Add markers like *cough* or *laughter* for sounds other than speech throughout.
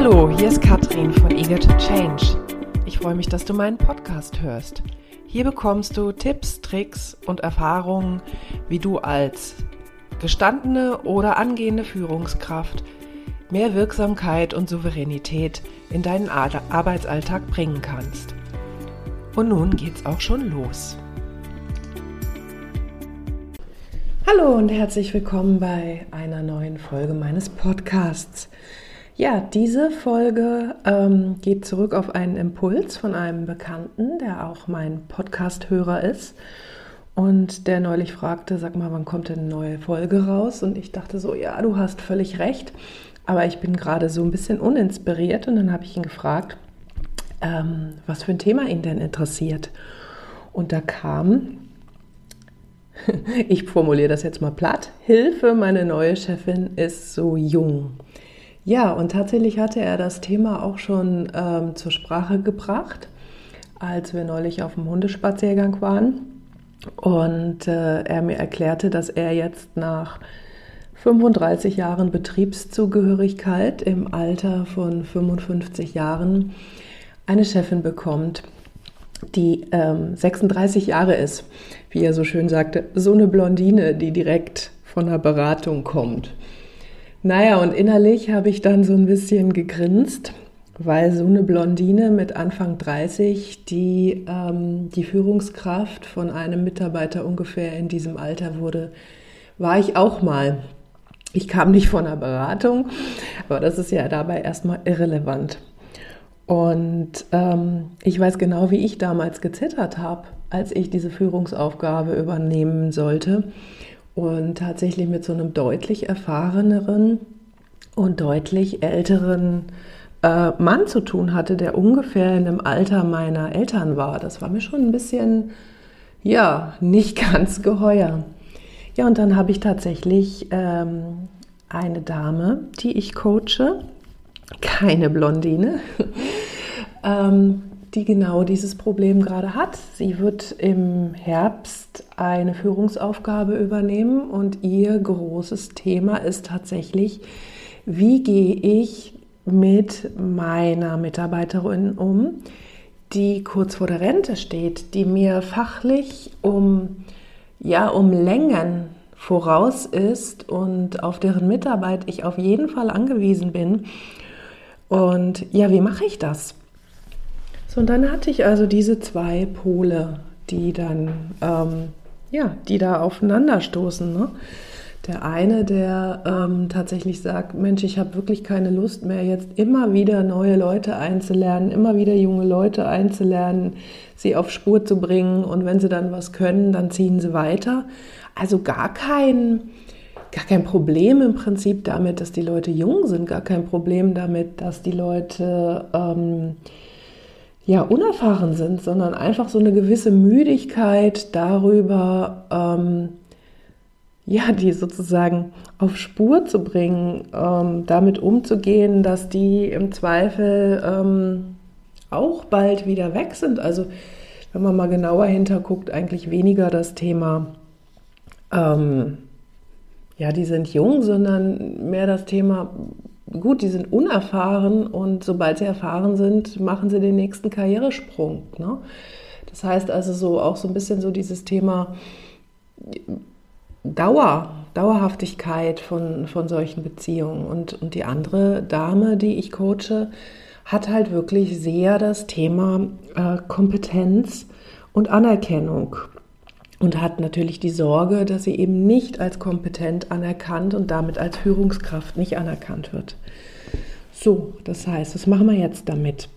Hallo, hier ist Katrin von Eager to Change. Ich freue mich, dass du meinen Podcast hörst. Hier bekommst du Tipps, Tricks und Erfahrungen, wie du als gestandene oder angehende Führungskraft mehr Wirksamkeit und Souveränität in deinen Arbeitsalltag bringen kannst. Und nun geht's auch schon los. Hallo und herzlich willkommen bei einer neuen Folge meines Podcasts. Ja, diese Folge ähm, geht zurück auf einen Impuls von einem Bekannten, der auch mein Podcast-Hörer ist und der neulich fragte, sag mal, wann kommt denn eine neue Folge raus? Und ich dachte so, ja, du hast völlig recht, aber ich bin gerade so ein bisschen uninspiriert und dann habe ich ihn gefragt, ähm, was für ein Thema ihn denn interessiert. Und da kam, *laughs* ich formuliere das jetzt mal platt, Hilfe, meine neue Chefin ist so jung. Ja, und tatsächlich hatte er das Thema auch schon ähm, zur Sprache gebracht, als wir neulich auf dem Hundespaziergang waren. Und äh, er mir erklärte, dass er jetzt nach 35 Jahren Betriebszugehörigkeit im Alter von 55 Jahren eine Chefin bekommt, die ähm, 36 Jahre ist, wie er so schön sagte, so eine Blondine, die direkt von der Beratung kommt. Naja, und innerlich habe ich dann so ein bisschen gegrinst, weil so eine Blondine mit Anfang 30, die ähm, die Führungskraft von einem Mitarbeiter ungefähr in diesem Alter wurde, war ich auch mal. Ich kam nicht von einer Beratung, aber das ist ja dabei erstmal irrelevant. Und ähm, ich weiß genau, wie ich damals gezittert habe, als ich diese Führungsaufgabe übernehmen sollte und tatsächlich mit so einem deutlich erfahreneren und deutlich älteren äh, Mann zu tun hatte, der ungefähr in dem Alter meiner Eltern war. Das war mir schon ein bisschen, ja, nicht *laughs* ganz geheuer. Ja, und dann habe ich tatsächlich ähm, eine Dame, die ich coache, keine Blondine, *laughs* ähm, die genau dieses Problem gerade hat. Sie wird im Herbst eine Führungsaufgabe übernehmen und ihr großes Thema ist tatsächlich, wie gehe ich mit meiner Mitarbeiterin um, die kurz vor der Rente steht, die mir fachlich um, ja, um Längen voraus ist und auf deren Mitarbeit ich auf jeden Fall angewiesen bin. Und ja, wie mache ich das? So, und dann hatte ich also diese zwei Pole, die dann, ähm, ja, die da aufeinanderstoßen. Ne? Der eine, der ähm, tatsächlich sagt, Mensch, ich habe wirklich keine Lust mehr, jetzt immer wieder neue Leute einzulernen, immer wieder junge Leute einzulernen, sie auf Spur zu bringen und wenn sie dann was können, dann ziehen sie weiter. Also gar kein, gar kein Problem im Prinzip damit, dass die Leute jung sind, gar kein Problem damit, dass die Leute ähm, ja, unerfahren sind, sondern einfach so eine gewisse Müdigkeit darüber, ähm, ja, die sozusagen auf Spur zu bringen, ähm, damit umzugehen, dass die im Zweifel ähm, auch bald wieder weg sind. Also wenn man mal genauer hinterguckt, eigentlich weniger das Thema, ähm, ja, die sind jung, sondern mehr das Thema, gut, die sind unerfahren und sobald sie erfahren sind, machen sie den nächsten Karrieresprung. Ne? Das heißt also so auch so ein bisschen so dieses Thema Dauer, Dauerhaftigkeit von, von solchen Beziehungen. Und, und die andere Dame, die ich coache, hat halt wirklich sehr das Thema äh, Kompetenz und Anerkennung und hat natürlich die Sorge, dass sie eben nicht als kompetent anerkannt und damit als Führungskraft nicht anerkannt wird. So, das heißt, was machen wir jetzt damit?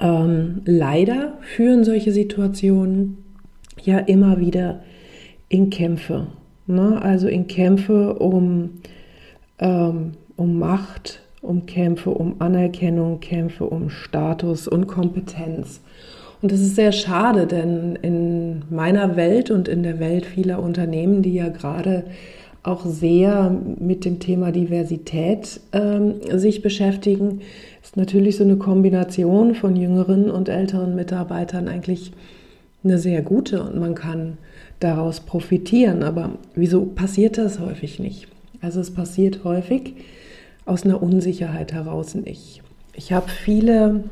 Ähm, leider führen solche Situationen ja immer wieder in Kämpfe. Ne? Also in Kämpfe um, ähm, um Macht, um Kämpfe um Anerkennung, Kämpfe um Status und Kompetenz. Und das ist sehr schade, denn in meiner Welt und in der Welt vieler Unternehmen, die ja gerade auch sehr mit dem Thema Diversität ähm, sich beschäftigen, ist natürlich so eine Kombination von jüngeren und älteren Mitarbeitern eigentlich eine sehr gute und man kann daraus profitieren. Aber wieso passiert das häufig nicht? Also es passiert häufig aus einer Unsicherheit heraus nicht. Ich habe viele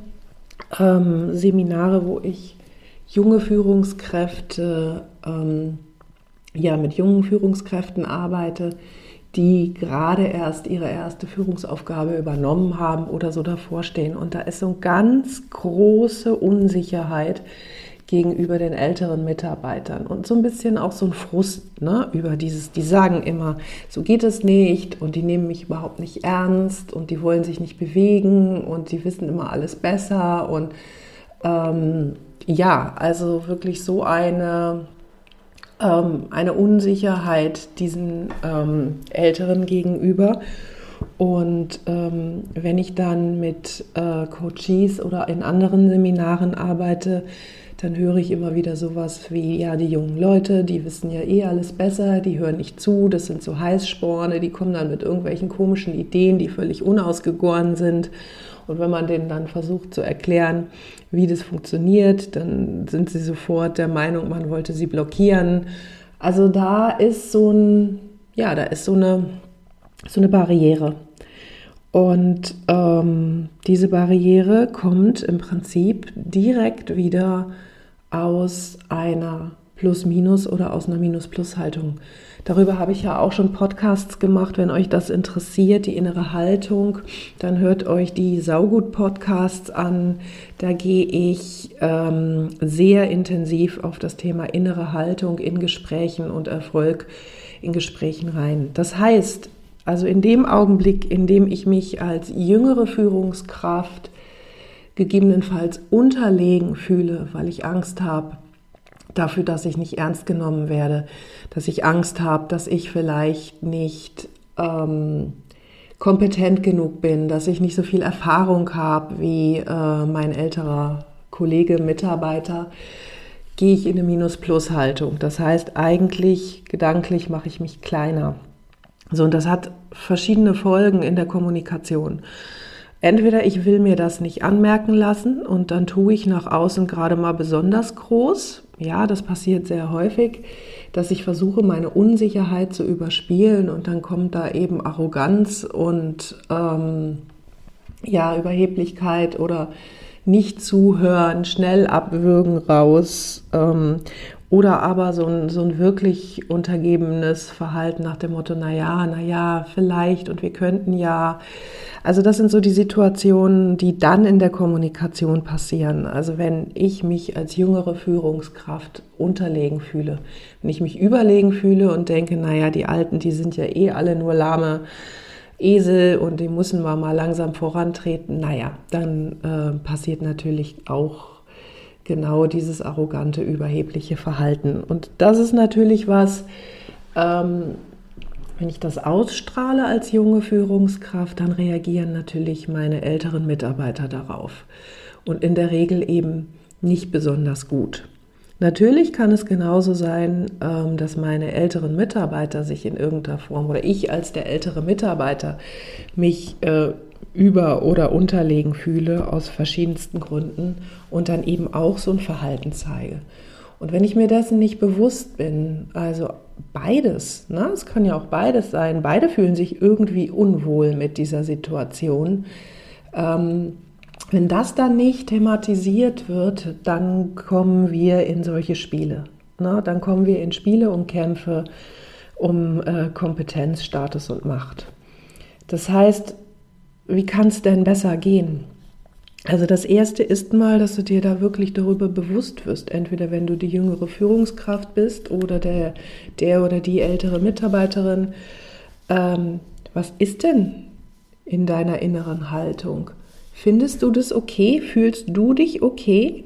ähm, Seminare, wo ich junge Führungskräfte, ähm, ja, mit jungen Führungskräften arbeite, die gerade erst ihre erste Führungsaufgabe übernommen haben oder so davor stehen. Und da ist so eine ganz große Unsicherheit gegenüber den älteren Mitarbeitern und so ein bisschen auch so ein Frust ne, über dieses, die sagen immer, so geht es nicht und die nehmen mich überhaupt nicht ernst und die wollen sich nicht bewegen und die wissen immer alles besser und ähm, ja, also wirklich so eine, ähm, eine Unsicherheit diesen ähm, Älteren gegenüber. Und ähm, wenn ich dann mit äh, Coaches oder in anderen Seminaren arbeite, dann höre ich immer wieder sowas wie, ja, die jungen Leute, die wissen ja eh alles besser, die hören nicht zu, das sind so Heißsporne, die kommen dann mit irgendwelchen komischen Ideen, die völlig unausgegoren sind. Und wenn man denen dann versucht zu erklären, wie das funktioniert, dann sind sie sofort der Meinung, man wollte sie blockieren. Also da ist so ein, ja, da ist so eine, so eine Barriere. Und ähm, diese Barriere kommt im Prinzip direkt wieder aus einer Plus-Minus oder aus einer Minus-Plus-Haltung. Darüber habe ich ja auch schon Podcasts gemacht. Wenn euch das interessiert, die innere Haltung, dann hört euch die Saugut-Podcasts an. Da gehe ich ähm, sehr intensiv auf das Thema innere Haltung in Gesprächen und Erfolg in Gesprächen rein. Das heißt, also in dem Augenblick, in dem ich mich als jüngere Führungskraft gegebenenfalls unterlegen fühle, weil ich Angst habe dafür, dass ich nicht ernst genommen werde, dass ich Angst habe, dass ich vielleicht nicht ähm, kompetent genug bin, dass ich nicht so viel Erfahrung habe wie äh, mein älterer Kollege, Mitarbeiter, gehe ich in eine Minus-Plus-Haltung. Das heißt, eigentlich gedanklich mache ich mich kleiner. So, und das hat verschiedene Folgen in der Kommunikation. Entweder ich will mir das nicht anmerken lassen und dann tue ich nach außen gerade mal besonders groß. Ja, das passiert sehr häufig, dass ich versuche, meine Unsicherheit zu überspielen und dann kommt da eben Arroganz und ähm, ja, Überheblichkeit oder nicht zuhören, schnell abwürgen raus. Ähm, oder aber so ein, so ein wirklich untergebenes Verhalten nach dem Motto, na ja, na ja, vielleicht und wir könnten ja. Also das sind so die Situationen, die dann in der Kommunikation passieren. Also wenn ich mich als jüngere Führungskraft unterlegen fühle, wenn ich mich überlegen fühle und denke, na ja, die Alten, die sind ja eh alle nur lahme Esel und die müssen wir mal langsam vorantreten. Naja, dann äh, passiert natürlich auch genau dieses arrogante, überhebliche Verhalten. Und das ist natürlich was, ähm, wenn ich das ausstrahle als junge Führungskraft, dann reagieren natürlich meine älteren Mitarbeiter darauf. Und in der Regel eben nicht besonders gut. Natürlich kann es genauso sein, ähm, dass meine älteren Mitarbeiter sich in irgendeiner Form oder ich als der ältere Mitarbeiter mich äh, über- oder unterlegen fühle aus verschiedensten Gründen und dann eben auch so ein Verhalten zeige. Und wenn ich mir dessen nicht bewusst bin, also beides, ne, es kann ja auch beides sein, beide fühlen sich irgendwie unwohl mit dieser Situation. Ähm, wenn das dann nicht thematisiert wird, dann kommen wir in solche Spiele. Ne? Dann kommen wir in Spiele um Kämpfe, um äh, Kompetenz, Status und Macht. Das heißt, wie kann es denn besser gehen? Also das Erste ist mal, dass du dir da wirklich darüber bewusst wirst, entweder wenn du die jüngere Führungskraft bist oder der, der oder die ältere Mitarbeiterin. Ähm, was ist denn in deiner inneren Haltung? Findest du das okay? Fühlst du dich okay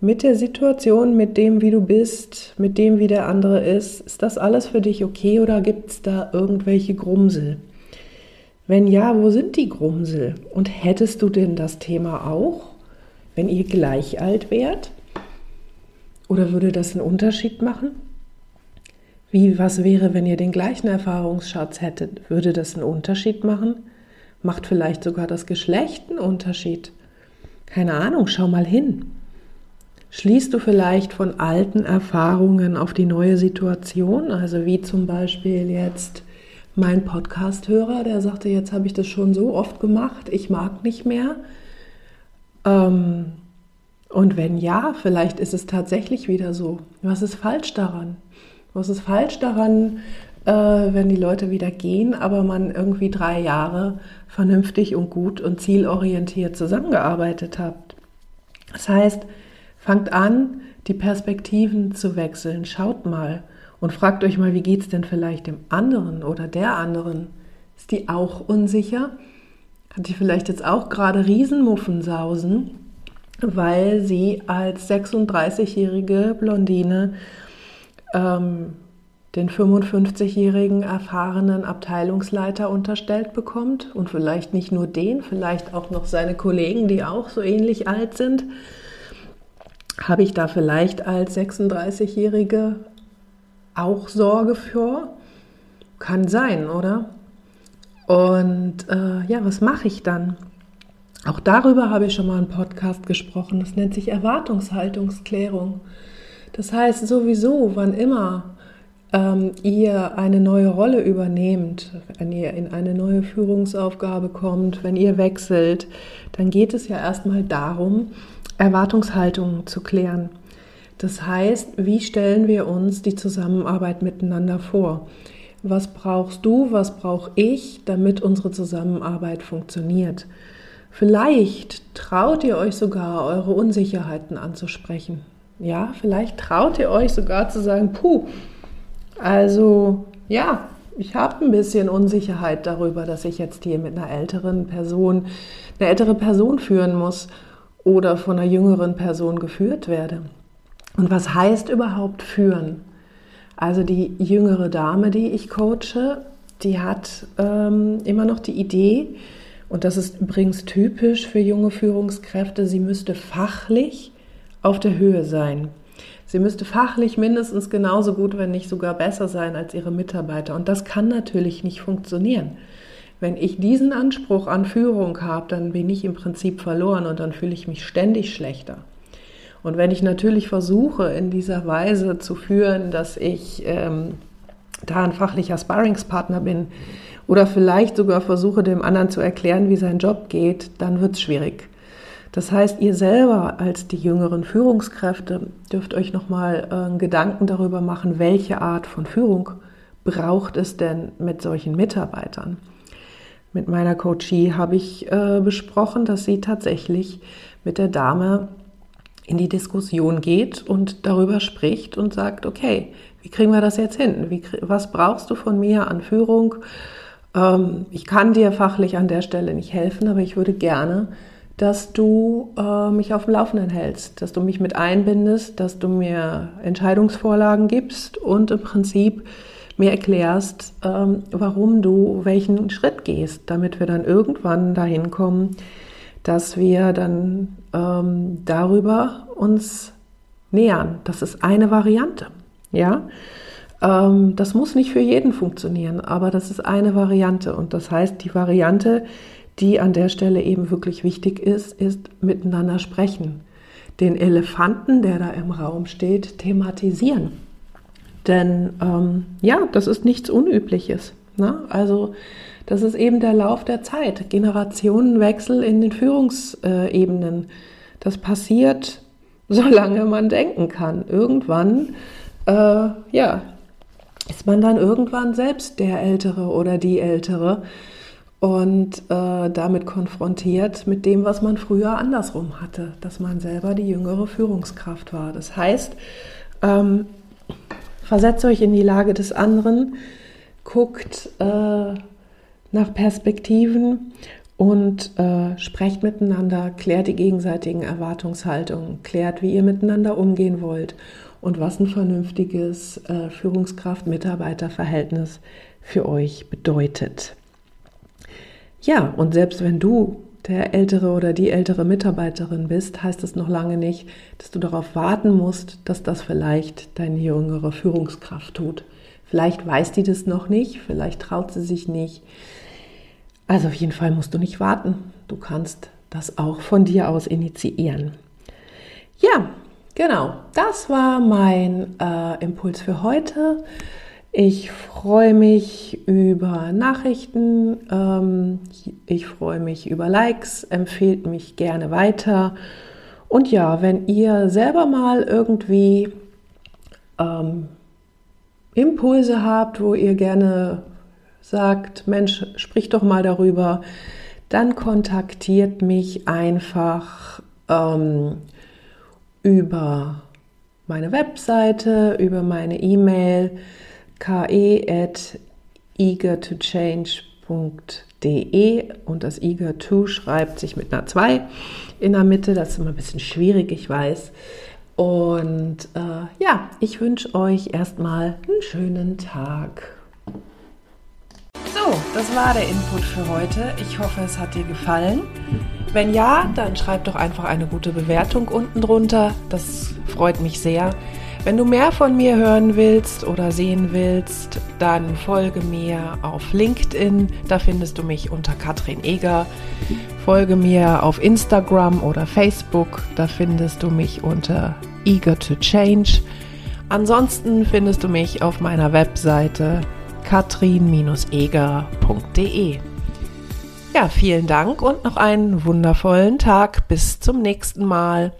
mit der Situation, mit dem, wie du bist, mit dem, wie der andere ist? Ist das alles für dich okay oder gibt es da irgendwelche Grumsel? Wenn ja, wo sind die Grumsel? Und hättest du denn das Thema auch, wenn ihr gleich alt wärt? Oder würde das einen Unterschied machen? Wie, was wäre, wenn ihr den gleichen Erfahrungsschatz hättet? Würde das einen Unterschied machen? Macht vielleicht sogar das Geschlecht einen Unterschied? Keine Ahnung, schau mal hin. Schließt du vielleicht von alten Erfahrungen auf die neue Situation? Also wie zum Beispiel jetzt mein Podcast-Hörer, der sagte, jetzt habe ich das schon so oft gemacht, ich mag nicht mehr. Ähm, und wenn ja, vielleicht ist es tatsächlich wieder so. Was ist falsch daran? Was ist falsch daran, äh, wenn die Leute wieder gehen, aber man irgendwie drei Jahre vernünftig und gut und zielorientiert zusammengearbeitet hat? Das heißt, fangt an, die Perspektiven zu wechseln. Schaut mal und fragt euch mal, wie geht es denn vielleicht dem anderen oder der anderen? Ist die auch unsicher? Hat die vielleicht jetzt auch gerade Riesenmuffensausen, weil sie als 36-jährige Blondine ähm, den 55-jährigen erfahrenen Abteilungsleiter unterstellt bekommt und vielleicht nicht nur den, vielleicht auch noch seine Kollegen, die auch so ähnlich alt sind, habe ich da vielleicht als 36-Jährige auch Sorge für? Kann sein, oder? Und äh, ja, was mache ich dann? Auch darüber habe ich schon mal einen Podcast gesprochen. Das nennt sich Erwartungshaltungsklärung. Das heißt sowieso, wann immer ähm, ihr eine neue Rolle übernehmt, wenn ihr in eine neue Führungsaufgabe kommt, wenn ihr wechselt, dann geht es ja erstmal darum, Erwartungshaltungen zu klären. Das heißt, wie stellen wir uns die Zusammenarbeit miteinander vor? Was brauchst du, was brauche ich, damit unsere Zusammenarbeit funktioniert? Vielleicht traut ihr euch sogar, eure Unsicherheiten anzusprechen. Ja, vielleicht traut ihr euch sogar zu sagen, puh, also ja, ich habe ein bisschen Unsicherheit darüber, dass ich jetzt hier mit einer älteren Person, eine ältere Person führen muss oder von einer jüngeren Person geführt werde. Und was heißt überhaupt führen? Also die jüngere Dame, die ich coache, die hat ähm, immer noch die Idee, und das ist übrigens typisch für junge Führungskräfte, sie müsste fachlich auf der Höhe sein. Sie müsste fachlich mindestens genauso gut, wenn nicht sogar besser sein als ihre Mitarbeiter. Und das kann natürlich nicht funktionieren. Wenn ich diesen Anspruch an Führung habe, dann bin ich im Prinzip verloren und dann fühle ich mich ständig schlechter. Und wenn ich natürlich versuche, in dieser Weise zu führen, dass ich ähm, da ein fachlicher Sparringspartner bin oder vielleicht sogar versuche, dem anderen zu erklären, wie sein Job geht, dann wird es schwierig. Das heißt, ihr selber als die jüngeren Führungskräfte dürft euch nochmal äh, Gedanken darüber machen, welche Art von Führung braucht es denn mit solchen Mitarbeitern. Mit meiner Coachie habe ich äh, besprochen, dass sie tatsächlich mit der Dame in die Diskussion geht und darüber spricht und sagt, okay, wie kriegen wir das jetzt hin? Wie, was brauchst du von mir an Führung? Ähm, ich kann dir fachlich an der Stelle nicht helfen, aber ich würde gerne dass du äh, mich auf dem Laufenden hältst, dass du mich mit einbindest, dass du mir Entscheidungsvorlagen gibst und im Prinzip mir erklärst, ähm, warum du welchen Schritt gehst, damit wir dann irgendwann dahin kommen, dass wir dann ähm, darüber uns nähern. Das ist eine Variante, ja. Ähm, das muss nicht für jeden funktionieren, aber das ist eine Variante und das heißt, die Variante, die an der Stelle eben wirklich wichtig ist, ist miteinander sprechen. Den Elefanten, der da im Raum steht, thematisieren. Denn ähm, ja, das ist nichts Unübliches. Ne? Also das ist eben der Lauf der Zeit, Generationenwechsel in den Führungsebenen. Das passiert, *laughs* solange man denken kann. Irgendwann, äh, ja, ist man dann irgendwann selbst der Ältere oder die Ältere und äh, damit konfrontiert mit dem, was man früher andersrum hatte, dass man selber die jüngere Führungskraft war. Das heißt, ähm, versetzt euch in die Lage des anderen, guckt äh, nach Perspektiven und äh, sprecht miteinander, klärt die gegenseitigen Erwartungshaltungen, klärt, wie ihr miteinander umgehen wollt und was ein vernünftiges äh, Führungskraft-Mitarbeiter-Verhältnis für euch bedeutet. Ja, und selbst wenn du der ältere oder die ältere Mitarbeiterin bist, heißt es noch lange nicht, dass du darauf warten musst, dass das vielleicht deine jüngere Führungskraft tut. Vielleicht weiß die das noch nicht, vielleicht traut sie sich nicht. Also auf jeden Fall musst du nicht warten. Du kannst das auch von dir aus initiieren. Ja, genau. Das war mein äh, Impuls für heute. Ich freue mich über Nachrichten, ähm, ich freue mich über Likes, empfehlt mich gerne weiter. Und ja, wenn ihr selber mal irgendwie ähm, Impulse habt, wo ihr gerne sagt, Mensch, sprich doch mal darüber, dann kontaktiert mich einfach ähm, über meine Webseite, über meine E-Mail ke@eagertochange.de und das eager to schreibt sich mit einer 2 in der Mitte. Das ist immer ein bisschen schwierig, ich weiß. Und äh, ja, ich wünsche euch erstmal einen schönen Tag. So, das war der Input für heute. Ich hoffe, es hat dir gefallen. Wenn ja, dann schreib doch einfach eine gute Bewertung unten drunter. Das freut mich sehr. Wenn du mehr von mir hören willst oder sehen willst, dann folge mir auf LinkedIn. Da findest du mich unter Katrin Eger. Folge mir auf Instagram oder Facebook. Da findest du mich unter Eager to Change. Ansonsten findest du mich auf meiner Webseite katrin-eger.de. Ja, vielen Dank und noch einen wundervollen Tag. Bis zum nächsten Mal.